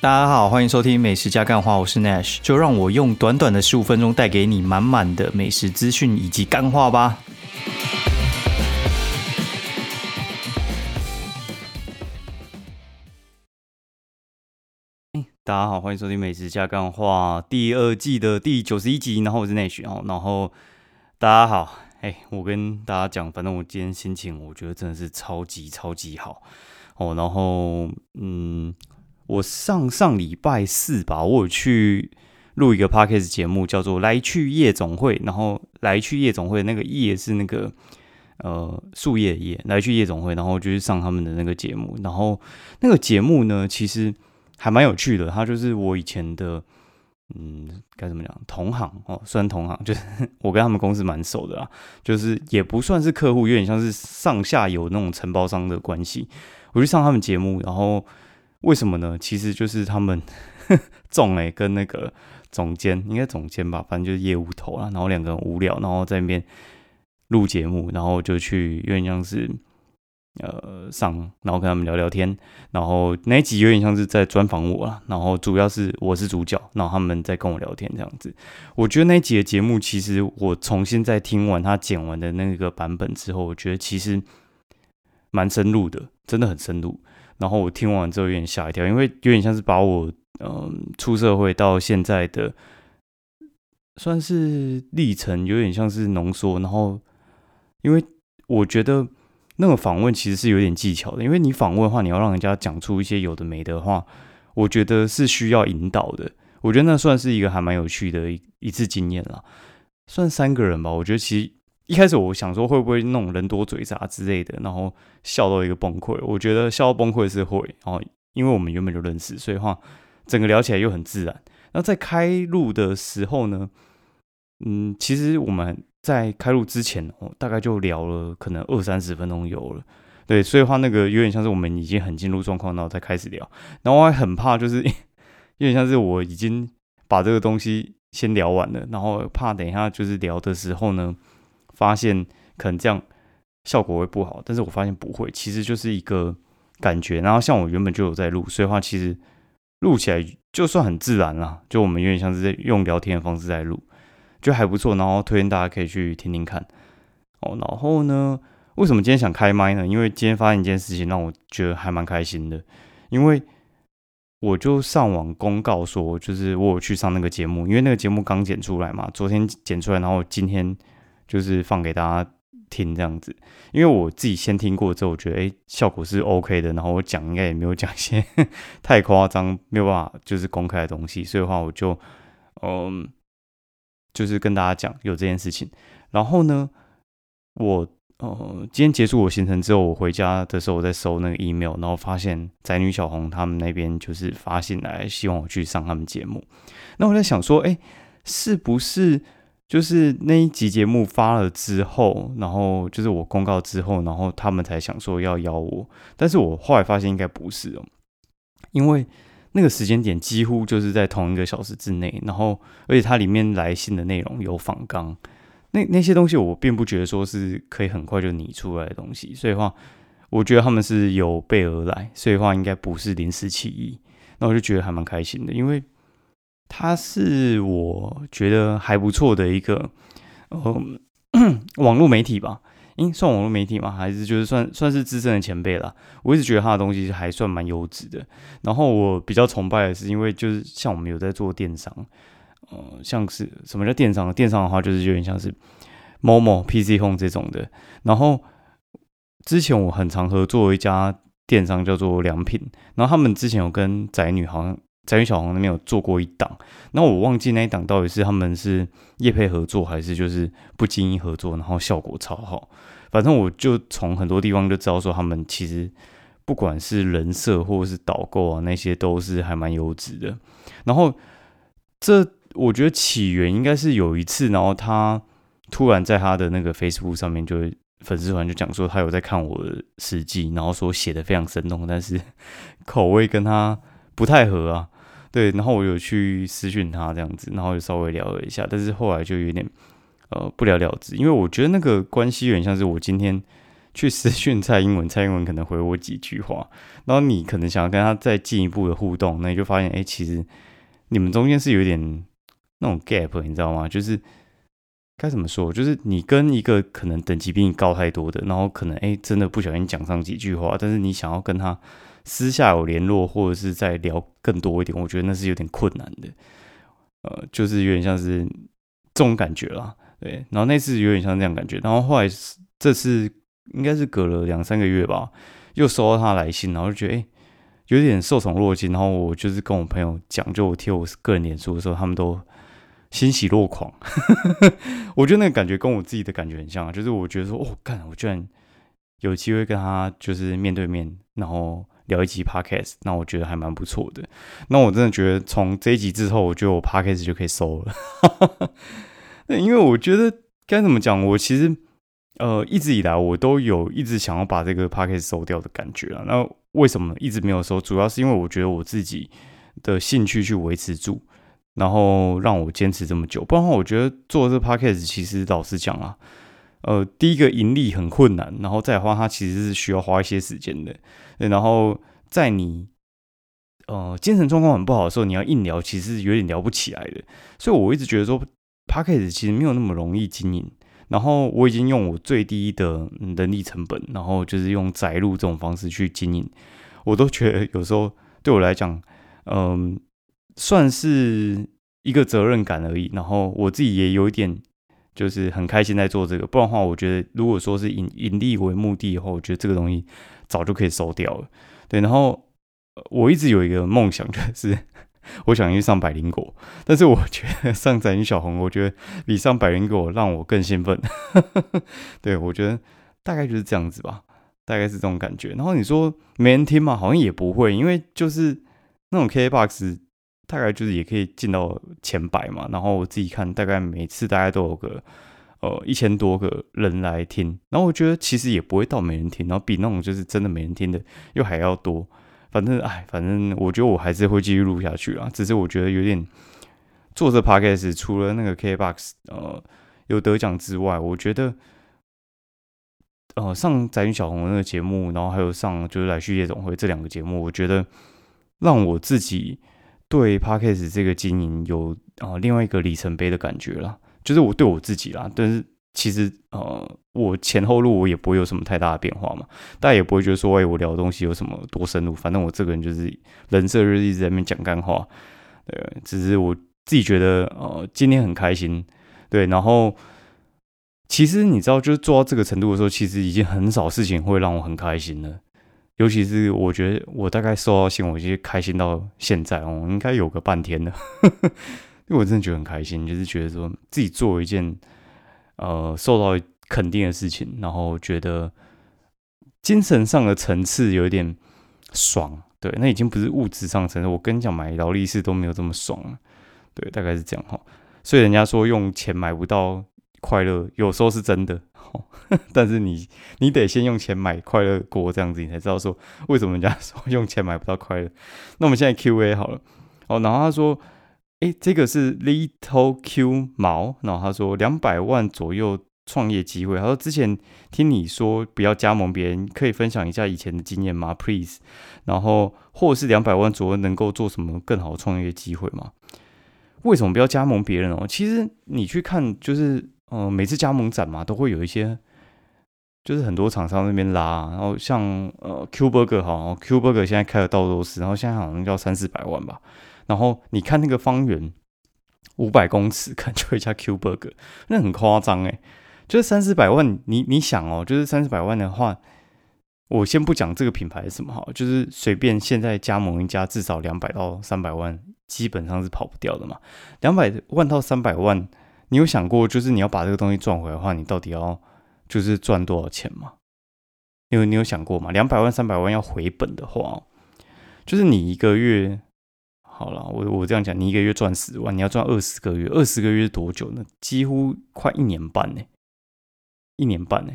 大家好，欢迎收听《美食加干话》，我是 Nash，就让我用短短的十五分钟带给你满满的美食资讯以及干话吧。大家好，欢迎收听《美食加干话》第二季的第九十一集，然后我是 Nash 哦，然后大家好，哎，我跟大家讲，反正我今天心情，我觉得真的是超级超级好哦，然后嗯。我上上礼拜四吧，我有去录一个 podcast 节目，叫做《来去夜总会》。然后“来去夜总会”那个“夜”是那个呃树叶的“叶”，来去夜总会。然后就去上他们的那个节目。然后那个节目呢，其实还蛮有趣的。他就是我以前的，嗯，该怎么讲，同行哦，算同行，就是我跟他们公司蛮熟的啦，就是也不算是客户，有点像是上下游那种承包商的关系。我去上他们节目，然后。为什么呢？其实就是他们总哎跟那个总监，应该总监吧，反正就是业务头啊。然后两个人无聊，然后在那边录节目，然后就去有点像是呃上，然后跟他们聊聊天。然后那一集有点像是在专访我了，然后主要是我是主角，然后他们在跟我聊天这样子。我觉得那一集的节目，其实我重新再听完他剪完的那个版本之后，我觉得其实蛮深入的，真的很深入。然后我听完之后有点吓一跳，因为有点像是把我嗯出社会到现在的算是历程，有点像是浓缩。然后因为我觉得那个访问其实是有点技巧的，因为你访问的话，你要让人家讲出一些有的没的话，我觉得是需要引导的。我觉得那算是一个还蛮有趣的一一次经验了。算三个人吧，我觉得其实。一开始我想说会不会那种人多嘴杂之类的，然后笑到一个崩溃。我觉得笑到崩溃是会，然后因为我们原本就认识，所以话整个聊起来又很自然。那在开录的时候呢，嗯，其实我们在开录之前哦，大概就聊了可能二三十分钟有了，对，所以话那个有点像是我们已经很进入状况，然后再开始聊。然后我还很怕，就是 有点像是我已经把这个东西先聊完了，然后怕等一下就是聊的时候呢。发现可能这样效果会不好，但是我发现不会，其实就是一个感觉。然后像我原本就有在录，所以话其实录起来就算很自然啦，就我们有点像是在用聊天的方式在录，就还不错。然后推荐大家可以去听听看。哦，然后呢，为什么今天想开麦呢？因为今天发现一件事情让我觉得还蛮开心的，因为我就上网公告说，就是我有去上那个节目，因为那个节目刚剪出来嘛，昨天剪出来，然后今天。就是放给大家听这样子，因为我自己先听过之后，我觉得诶效果是 OK 的，然后我讲应该也没有讲些 太夸张、没有办法就是公开的东西，所以的话我就嗯，就是跟大家讲有这件事情。然后呢，我呃今天结束我行程之后，我回家的时候我在收那个 email，然后发现宅女小红他们那边就是发信来，希望我去上他们节目。那我在想说，哎，是不是？就是那一集节目发了之后，然后就是我公告之后，然后他们才想说要邀我，但是我后来发现应该不是哦，因为那个时间点几乎就是在同一个小时之内，然后而且它里面来信的内容有仿纲，那那些东西我并不觉得说是可以很快就拟出来的东西，所以话我觉得他们是有备而来，所以话应该不是临时起意，那我就觉得还蛮开心的，因为。他是我觉得还不错的一个，呃，网络媒体吧，应算网络媒体吗？还是就是算算是资深的前辈了。我一直觉得他的东西还算蛮优质的。然后我比较崇拜的是，因为就是像我们有在做电商，呃，像是什么叫电商？电商的话就是有点像是某某 PC Home 这种的。然后之前我很常合作一家电商叫做良品，然后他们之前有跟宅女好像。宅女小红那边有做过一档，那我忘记那一档到底是他们是业配合作还是就是不经意合作，然后效果超好。反正我就从很多地方就知道说他们其实不管是人设或者是导购啊那些都是还蛮优质的。然后这我觉得起源应该是有一次，然后他突然在他的那个 Facebook 上面就粉丝团就讲说他有在看我的实际，然后说写的非常生动，但是 口味跟他不太合啊。对，然后我有去私讯他这样子，然后就稍微聊了一下，但是后来就有点呃不了了之，因为我觉得那个关系有点像是我今天 去私讯蔡英文，蔡英文可能回我几句话，然后你可能想要跟他再进一步的互动，那你就发现，哎，其实你们中间是有点那种 gap，你知道吗？就是该怎么说，就是你跟一个可能等级比你高太多的，然后可能哎真的不小心讲上几句话，但是你想要跟他私下有联络，或者是再聊更多一点，我觉得那是有点困难的。呃，就是有点像是这种感觉啦，对。然后那次有点像这样感觉，然后后来这次应该是隔了两三个月吧，又收到他来信，然后就觉得哎，有点受宠若惊。然后我就是跟我朋友讲，就我贴我个人脸书的时候，他们都欣喜若狂。我觉得那个感觉跟我自己的感觉很像，就是我觉得说，哦，干，我居然有机会跟他就是面对面，然后。聊一集 podcast，那我觉得还蛮不错的。那我真的觉得从这一集之后，我觉得我 podcast 就可以收了。那因为我觉得该怎么讲，我其实呃一直以来我都有一直想要把这个 podcast 收掉的感觉啊。那为什么一直没有收？主要是因为我觉得我自己的兴趣去维持住，然后让我坚持这么久。不然的话，我觉得做这 podcast 其实老实讲啊。呃，第一个盈利很困难，然后再花它其实是需要花一些时间的。然后在你呃精神状况很不好的时候，你要硬聊，其实有点聊不起来的。所以我一直觉得说 p a c k a g e 其实没有那么容易经营。然后我已经用我最低的人力成本，然后就是用载入这种方式去经营，我都觉得有时候对我来讲，嗯，算是一个责任感而已。然后我自己也有一点。就是很开心在做这个，不然的话，我觉得如果说是以盈利为目的以后，我觉得这个东西早就可以收掉了。对，然后我一直有一个梦想，就是 我想去上百灵果，但是我觉得上展云小红，我觉得比上百灵果让我更兴奋。对，我觉得大概就是这样子吧，大概是这种感觉。然后你说没人听嘛，好像也不会，因为就是那种 K box。大概就是也可以进到前百嘛，然后我自己看，大概每次大概都有个呃一千多个人来听，然后我觉得其实也不会到没人听，然后比那种就是真的没人听的又还要多。反正哎，反正我觉得我还是会继续录下去啊，只是我觉得有点做这 podcast 除了那个 KBox 呃有得奖之外，我觉得呃上宅女小红那个节目，然后还有上就是来续夜总会这两个节目，我觉得让我自己。对 parkas 这个经营有啊另外一个里程碑的感觉啦，就是我对我自己啦，但是其实呃我前后路我也不会有什么太大的变化嘛，大家也不会觉得说哎我聊的东西有什么多深入，反正我这个人就是人设就是一直在那边讲干话，对，只是我自己觉得呃今天很开心，对，然后其实你知道就是做到这个程度的时候，其实已经很少事情会让我很开心了。尤其是我觉得我大概收到信，我就开心到现在哦，应该有个半天了，因 为我真的觉得很开心，就是觉得说自己做一件呃受到肯定的事情，然后觉得精神上的层次有一点爽，对，那已经不是物质上层次。我跟你讲，买劳力士都没有这么爽了，对，大概是这样哈。所以人家说用钱买不到快乐，有时候是真的。但是你你得先用钱买快乐锅，这样子你才知道说为什么人家 说用钱买不到快乐。那我们现在 Q A 好了，哦，然后他说，诶，这个是 Little Q 毛，然后他说两百万左右创业机会。他说之前听你说不要加盟别人，可以分享一下以前的经验吗？Please，然后或者是两百万左右能够做什么更好的创业机会吗？为什么不要加盟别人哦？其实你去看就是。嗯，每次加盟展嘛，都会有一些，就是很多厂商那边拉，然后像呃 Q Burger 哈，Q Burger 现在开了到都是，然后现在好像要三四百万吧。然后你看那个方圆五百公尺，可能就一家 Q Burger，那很夸张诶，就是三四百万，你你想哦，就是三四百万的话，我先不讲这个品牌是什么哈，就是随便现在加盟一家，至少两百到三百万，基本上是跑不掉的嘛。两百万到三百万。你有想过，就是你要把这个东西赚回来的话，你到底要就是赚多少钱吗？因为你有想过吗？两百万、三百万要回本的话，就是你一个月好了，我我这样讲，你一个月赚十万，你要赚二十个月，二十个月是多久呢？几乎快一年半呢，一年半呢。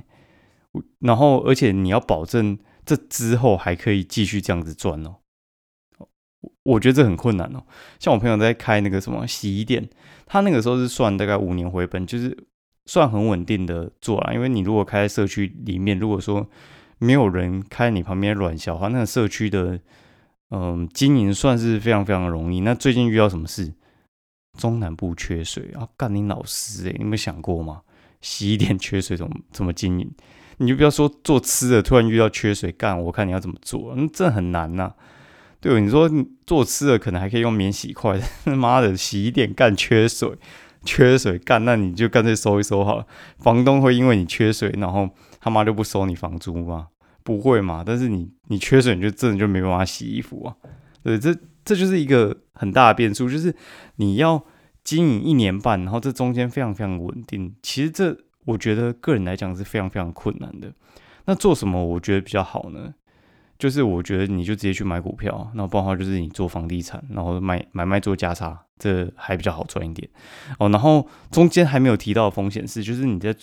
然后，而且你要保证这之后还可以继续这样子赚哦。我觉得这很困难哦。像我朋友在开那个什么洗衣店，他那个时候是算大概五年回本，就是算很稳定的做啦，因为你如果开在社区里面，如果说没有人开你旁边软小的话，那个社区的嗯经营算是非常非常容易。那最近遇到什么事？中南部缺水啊！干你老师诶，你有没想过吗？洗衣店缺水怎么怎么经营？你就不要说做吃的，突然遇到缺水，干我看你要怎么做？那这很难呐。对，你说做吃的可能还可以用免洗筷，他 妈的洗衣店干缺水，缺水干，那你就干脆收一收好了。房东会因为你缺水，然后他妈就不收你房租吗？不会嘛。但是你你缺水，你就真的就没办法洗衣服啊。对，这这就是一个很大的变数，就是你要经营一年半，然后这中间非常非常稳定。其实这我觉得个人来讲是非常非常困难的。那做什么我觉得比较好呢？就是我觉得你就直接去买股票，然后不然的话就是你做房地产，然后买买卖做价差，这还比较好赚一点哦。然后中间还没有提到风险是，就是你在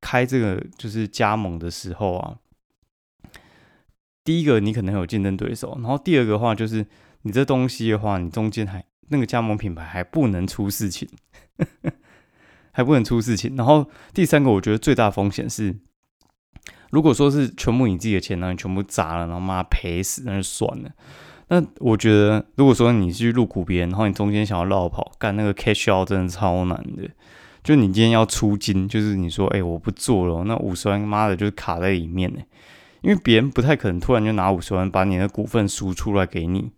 开这个就是加盟的时候啊，第一个你可能有竞争对手，然后第二个话就是你这东西的话，你中间还那个加盟品牌还不能出事情，还不能出事情。然后第三个我觉得最大风险是。如果说是全部你自己的钱，然后你全部砸了，然后妈赔死，那就算了。那我觉得，如果说你去入股别人，然后你中间想要绕跑，干那个 cash out 真的超难的。就你今天要出金，就是你说，哎，我不做了，那五十万妈的就是卡在里面呢。因为别人不太可能突然就拿五十万把你的股份赎出来给你。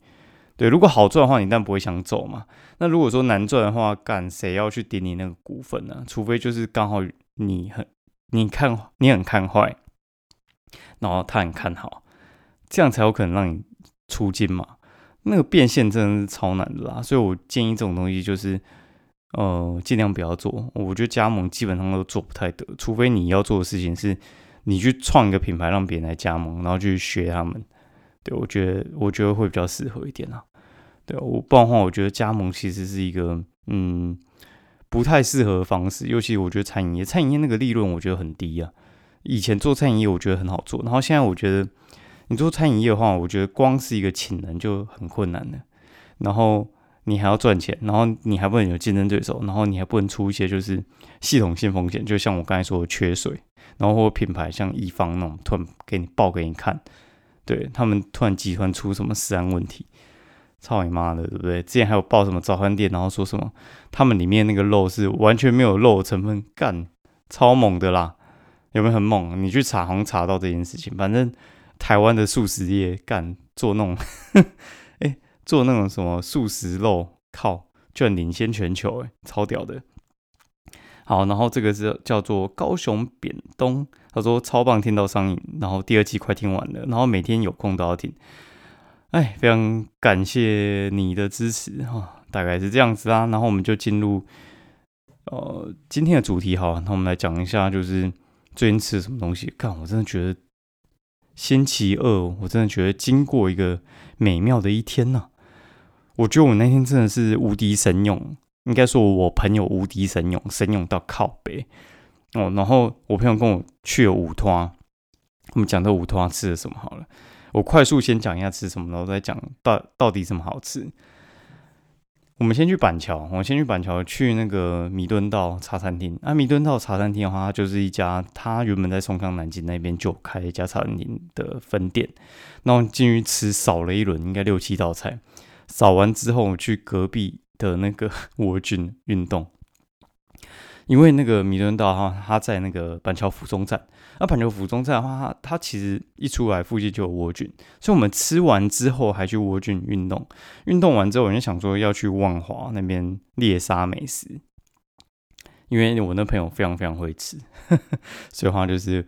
对，如果好赚的话，你当然不会想走嘛。那如果说难赚的话，干谁要去顶你那个股份呢？除非就是刚好你很你看你很看坏。然后他很看好，这样才有可能让你出金嘛。那个变现真的是超难的啦，所以我建议这种东西就是，呃，尽量不要做。我觉得加盟基本上都做不太得，除非你要做的事情是，你去创一个品牌让别人来加盟，然后去学他们。对我觉得，我觉得会比较适合一点啊。对我不然的话，我觉得加盟其实是一个嗯不太适合的方式，尤其我觉得餐饮业，餐饮业那个利润我觉得很低啊。以前做餐饮业我觉得很好做，然后现在我觉得你做餐饮业的话，我觉得光是一个请人就很困难了。然后你还要赚钱，然后你还不能有竞争对手，然后你还不能出一些就是系统性风险，就像我刚才说的缺水，然后或品牌像一方那种突然给你报给你看，对他们突然集团出什么治安问题，操你妈的，对不对？之前还有报什么早餐店，然后说什么他们里面那个肉是完全没有肉成分，干超猛的啦。有没有很猛？你去查，好像查到这件事情。反正台湾的素食业干做那种，哎，做那种什么素食肉，靠，居然领先全球，哎，超屌的。好，然后这个是叫做高雄扁东，他说超棒，听到上映，然后第二季快听完了，然后每天有空都要听。哎，非常感谢你的支持哈，大概是这样子啦。然后我们就进入呃今天的主题哈，那我们来讲一下就是。最近吃了什么东西？看，我真的觉得星期二，我真的觉得经过一个美妙的一天呢。我觉得我那天真的是无敌神勇，应该说我朋友无敌神勇，神勇到靠北哦。然后我朋友跟我去了五托，我们讲这五托吃了什么好了。我快速先讲一下吃什么，然后再讲到到底什么好吃。我们先去板桥，我先去板桥去那个弥敦道茶餐厅。啊，弥敦道茶餐厅的话，它就是一家，它原本在松江南京那边就开一家茶餐厅的分店。那我进去吃，扫了一轮，应该六七道菜。扫完之后，我去隔壁的那个 我军运动。因为那个弥敦道哈，它在那个板桥府中站。那板桥府中站的话，它它其实一出来附近就有蜗郡，所以我们吃完之后还去蜗郡运动。运动完之后，我就想说要去万华那边猎杀美食，因为我那朋友非常非常会吃，所以话就是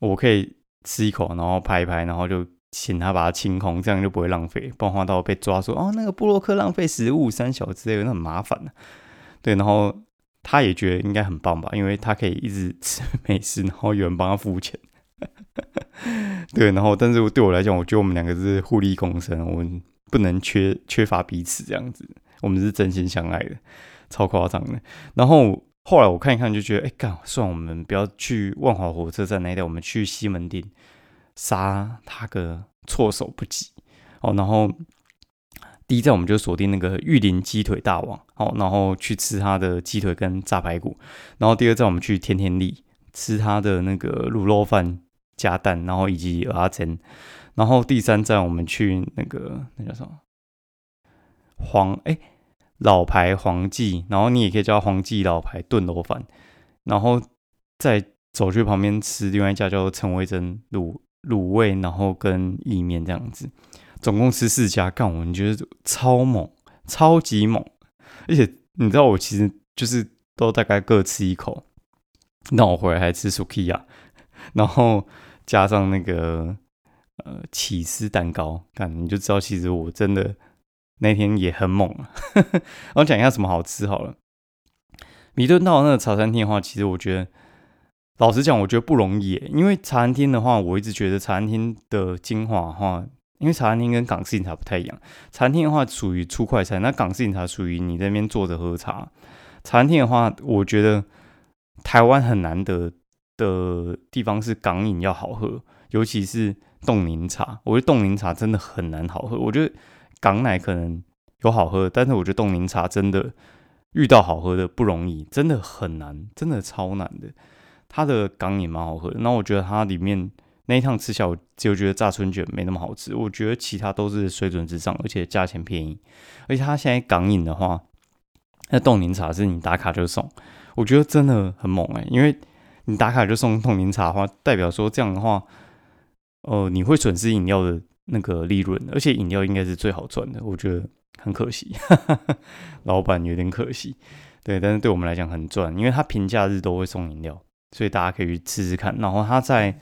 我可以吃一口，然后拍一拍，然后就请他把它清空，这样就不会浪费。不然的话到被抓说哦，那个布洛克浪费食物三小之类的，那很麻烦的。对，然后。他也觉得应该很棒吧，因为他可以一直吃美食，然后有人帮他付钱。对，然后但是对我来讲，我觉得我们两个是互利共生，我们不能缺缺乏彼此这样子，我们是真心相爱的，超夸张的。然后后来我看一看，就觉得哎，干，算我们不要去万华火车站那一带，我们去西门町杀他个措手不及哦。然后第一站我们就锁定那个玉林鸡腿大王，好，然后去吃他的鸡腿跟炸排骨。然后第二站我们去天天利吃他的那个卤肉饭加蛋，然后以及阿珍。然后第三站我们去那个那叫什么黄哎老牌黄记，然后你也可以叫黄记老牌炖肉饭。然后再走去旁边吃另外一家叫陈维珍卤卤味，然后跟意面这样子。总共吃四家，干我你觉得超猛，超级猛，而且你知道我其实就是都大概各吃一口，那我回来还吃 sukiya，然后加上那个呃起司蛋糕，干你就知道其实我真的那天也很猛啊。我讲一下什么好吃好了，米顿道那个茶餐厅的话，其实我觉得老实讲，我觉得不容易，因为茶餐厅的话，我一直觉得茶餐厅的精华话。因为茶餐厅跟港式饮茶不太一样，茶餐厅的话属于出快餐，那港式饮茶属于你在那边坐着喝茶。茶餐厅的话，我觉得台湾很难得的地方是港饮要好喝，尤其是冻柠茶。我觉得冻柠茶真的很难好喝。我觉得港奶可能有好喝，但是我觉得冻柠茶真的遇到好喝的不容易，真的很难，真的超难的。它的港饮蛮好喝的，那我觉得它里面。那一趟吃下，我就觉得炸春卷没那么好吃。我觉得其他都是水准之上，而且价钱便宜。而且他现在港饮的话，那冻柠茶是你打卡就送，我觉得真的很猛哎。因为你打卡就送冻柠茶的话，代表说这样的话，呃，你会损失饮料的那个利润，而且饮料应该是最好赚的。我觉得很可惜，老板有点可惜。对，但是对我们来讲很赚，因为他平假日都会送饮料，所以大家可以去吃吃看。然后他在。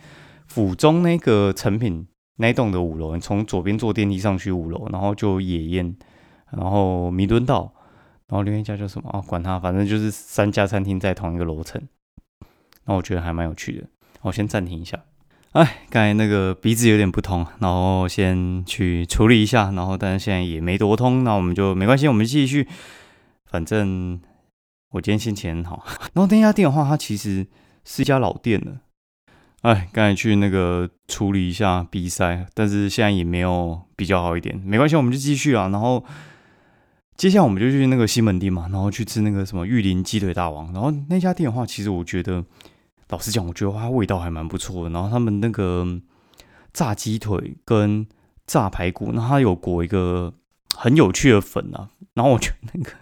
府中那个成品那栋的五楼，你从左边。坐电梯上去五楼，然后就野宴，然后弥敦道，然后另外一家叫什么啊？管他，反正就是三家餐厅在同一个楼层。那我觉得还蛮有趣的。我先暂停一下。哎，刚才那个鼻子有点不通，然后先去处理一下，然后但是现在也没多通，那我们就没关系，我们继续。反正我今天心情很好。然后那家店的话，它其实是一家老店了。哎，刚才去那个处理一下鼻塞，但是现在也没有比较好一点，没关系，我们就继续啊。然后接下来我们就去那个西门町嘛，然后去吃那个什么玉林鸡腿大王。然后那家店的话，其实我觉得，老实讲，我觉得它味道还蛮不错的。然后他们那个炸鸡腿跟炸排骨，那它有裹一个很有趣的粉啊。然后我觉得那个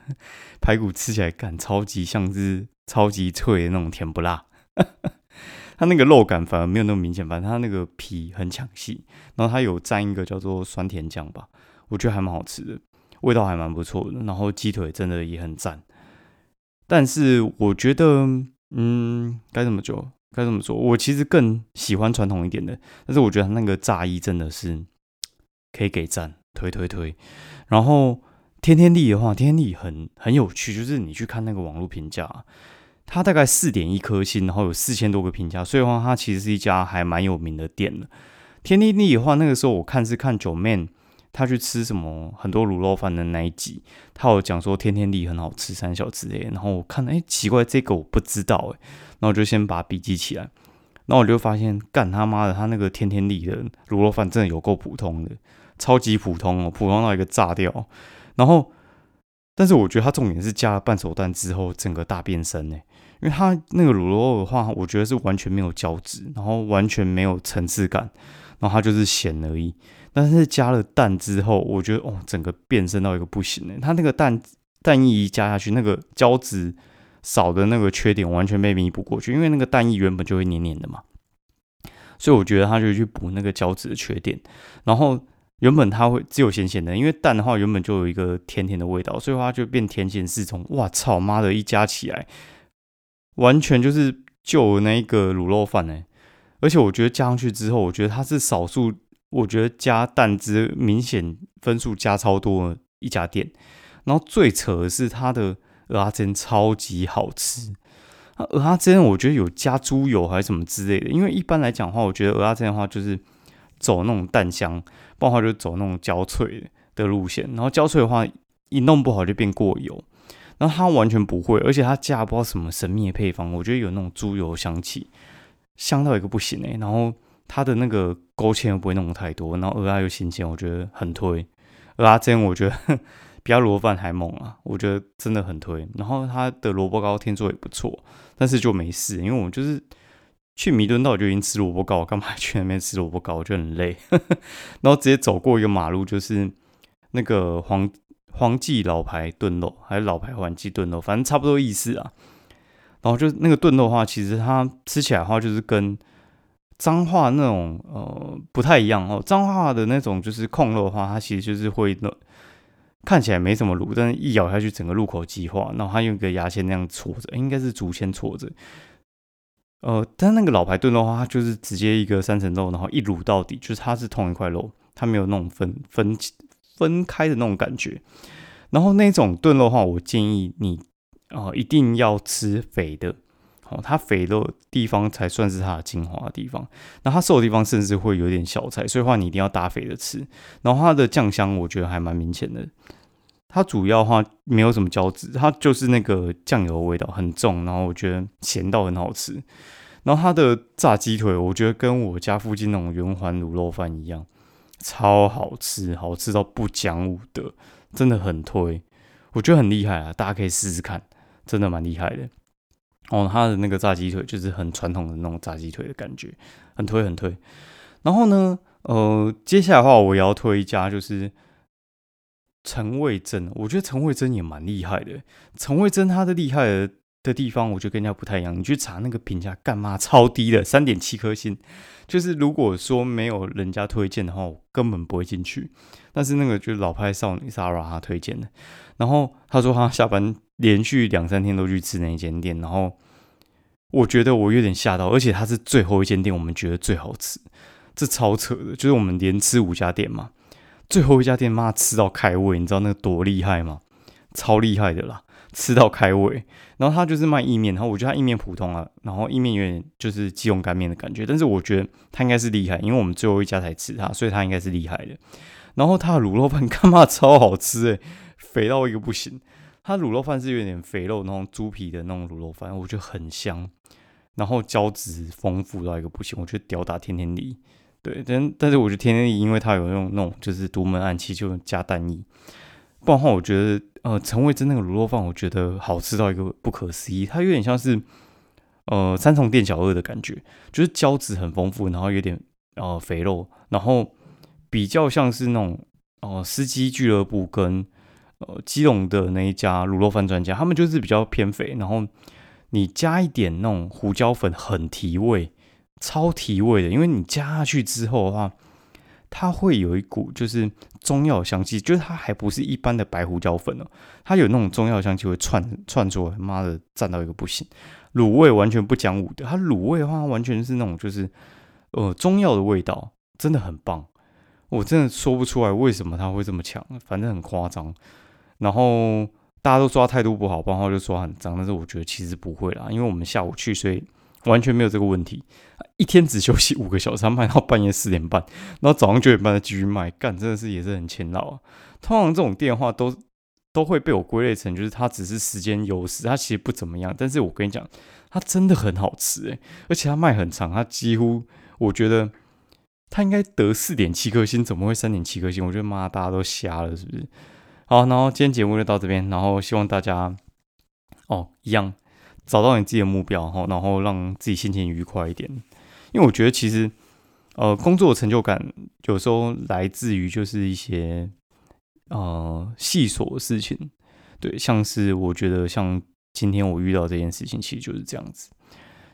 排骨吃起来感超级像是超级脆的那种甜不辣。它那个肉感反而没有那么明显，反正它那个皮很抢戏，然后它有蘸一个叫做酸甜酱吧，我觉得还蛮好吃的，味道还蛮不错的。然后鸡腿真的也很赞，但是我觉得，嗯，该怎么做？该怎么说？我其实更喜欢传统一点的，但是我觉得那个炸衣真的是可以给赞，推推推。然后天天地的话，天天地很很有趣，就是你去看那个网络评价。它大概四点一颗星，然后有四千多个评价，所以的话它其实是一家还蛮有名的店的。天地利的话，那个时候我看是看九妹他去吃什么很多卤肉饭的那一集，他有讲说天天利很好吃，三小之类。然后我看，哎，奇怪，这个我不知道，哎，然后我就先把笔记起来。然后我就发现，干他妈的，他那个天天利的卤肉饭真的有够普通的，超级普通哦，普通到一个炸掉。然后，但是我觉得他重点是加了半熟蛋之后，整个大变身呢。因为它那个卤肉的话，我觉得是完全没有胶质，然后完全没有层次感，然后它就是咸而已。但是加了蛋之后，我觉得哦，整个变身到一个不行了。它那个蛋蛋液一加下去，那个胶质少的那个缺点完全被弥补过去，因为那个蛋液原本就会黏黏的嘛，所以我觉得它就去补那个胶质的缺点。然后原本它会只有咸咸的，因为蛋的话原本就有一个甜甜的味道，所以它就变甜咸适中。哇操妈的，一加起来！完全就是就那一个卤肉饭呢，而且我觉得加上去之后，我觉得它是少数，我觉得加蛋汁明显分数加超多的一家店。然后最扯的是它的鹅阿珍超级好吃，鹅阿珍我觉得有加猪油还是什么之类的。因为一般来讲的话，我觉得鹅阿珍的话就是走那种蛋香，不然话就走那种焦脆的路线。然后焦脆的话一弄不好就变过油。然后它完全不会，而且它加不知道什么神秘的配方，我觉得有那种猪油香气，香到一个不行哎。然后它的那个勾芡又不会弄太多，然后鹅啊又新鲜，我觉得很推。而阿珍我觉得比他萝卜饭还猛啊，我觉得真的很推。然后他的萝卜糕听说也不错，但是就没事，因为我们就是去弥敦道就已经吃萝卜糕，干嘛去那边吃萝卜糕？就很累。然后直接走过一个马路，就是那个黄黄记老牌炖肉，还是老牌黄记炖肉，反正差不多意思啊。然后就那个炖肉的话，其实它吃起来的话，就是跟脏话那种呃不太一样哦。脏话的那种就是控肉的话，它其实就是会那看起来没什么卤，但是一咬下去整个入口即化。然后它用一个牙签那样戳着，应该是竹签戳着。呃，但那个老牌炖肉的话，它就是直接一个三层肉，然后一卤到底，就是它是同一块肉，它没有那种分分分开的那种感觉。然后那种炖肉的话，我建议你。哦，一定要吃肥的，哦，它肥的地方才算是它的精华地方。那它瘦的地方甚至会有点小菜，所以话你一定要搭肥的吃。然后它的酱香我觉得还蛮明显的，它主要话没有什么胶质，它就是那个酱油味道很重，然后我觉得咸到很好吃。然后它的炸鸡腿，我觉得跟我家附近那种圆环卤肉饭一样，超好吃，好吃到不讲武德，真的很推，我觉得很厉害啊，大家可以试试看。真的蛮厉害的哦，他的那个炸鸡腿就是很传统的那种炸鸡腿的感觉，很推很推。然后呢，呃，接下来的话我要推一家，就是陈味珍。我觉得陈味珍也蛮厉害的。陈味珍他的厉害的的地方，我觉得跟人家不太一样。你去查那个评价，干嘛超低的，三点七颗星。就是如果说没有人家推荐的话，我根本不会进去。但是那个就是老派少女 Sara 她推荐的，然后他说他下班。连续两三天都去吃那间店，然后我觉得我有点吓到，而且它是最后一间店，我们觉得最好吃，这超扯的。就是我们连吃五家店嘛，最后一家店妈吃到开胃，你知道那个多厉害吗？超厉害的啦，吃到开胃。然后他就是卖意面，然后我觉得他意面普通啊，然后意面有点就是鸡茸干面的感觉，但是我觉得他应该是厉害，因为我们最后一家才吃他，所以他应该是厉害的。然后他的卤肉饭干嘛超好吃诶，肥到一个不行。它卤肉饭是有点肥肉那种猪皮的那种卤肉饭，我觉得很香，然后胶质丰富到一个不行，我觉得吊打天天利。对，但但是我觉得天天利因为它有用那种就是独门暗器，就加蛋液。不然的话，我觉得呃陈味珍那个卤肉饭，我觉得好吃到一个不可思议，它有点像是呃三重店小二的感觉，就是胶质很丰富，然后有点呃肥肉，然后比较像是那种哦司机俱乐部跟。呃，基隆的那一家卤肉饭专家，他们就是比较偏肥，然后你加一点那种胡椒粉，很提味，超提味的。因为你加下去之后的话，它会有一股就是中药香气，就是它还不是一般的白胡椒粉哦，它有那种中药香气会窜窜出来，妈的，赞到一个不行。卤味完全不讲武的，它卤味的话完全是那种就是呃中药的味道，真的很棒。我真的说不出来为什么它会这么强，反正很夸张。然后大家都说他态度不好，然后就说很脏，但是我觉得其实不会啦，因为我们下午去，所以完全没有这个问题。一天只休息五个小时，他卖到半夜四点半，然后早上九点半再继续卖，干真的是也是很勤劳啊。通常这种电话都都会被我归类成就是它只是时间优势，它其实不怎么样。但是我跟你讲，它真的很好吃诶，而且它卖很长，它几乎我觉得它应该得四点七颗星，怎么会三点七颗星？我觉得妈大家都瞎了是不是？好，然后今天节目就到这边，然后希望大家哦一样找到你自己的目标，哈，然后让自己心情愉快一点。因为我觉得其实呃工作的成就感有时候来自于就是一些呃细琐的事情，对，像是我觉得像今天我遇到这件事情，其实就是这样子。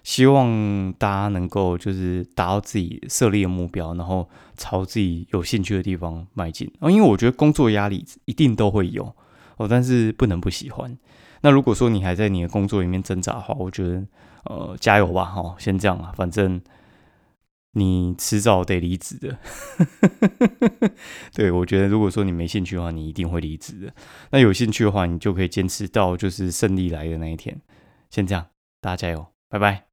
希望大家能够就是达到自己设立的目标，然后朝自己有兴趣的地方迈进。哦，因为我觉得工作压力一定都会有哦，但是不能不喜欢。那如果说你还在你的工作里面挣扎的话，我觉得呃加油吧，哈，先这样啊，反正你迟早得离职的。对我觉得，如果说你没兴趣的话，你一定会离职的。那有兴趣的话，你就可以坚持到就是胜利来的那一天。先这样，大家加油，拜拜。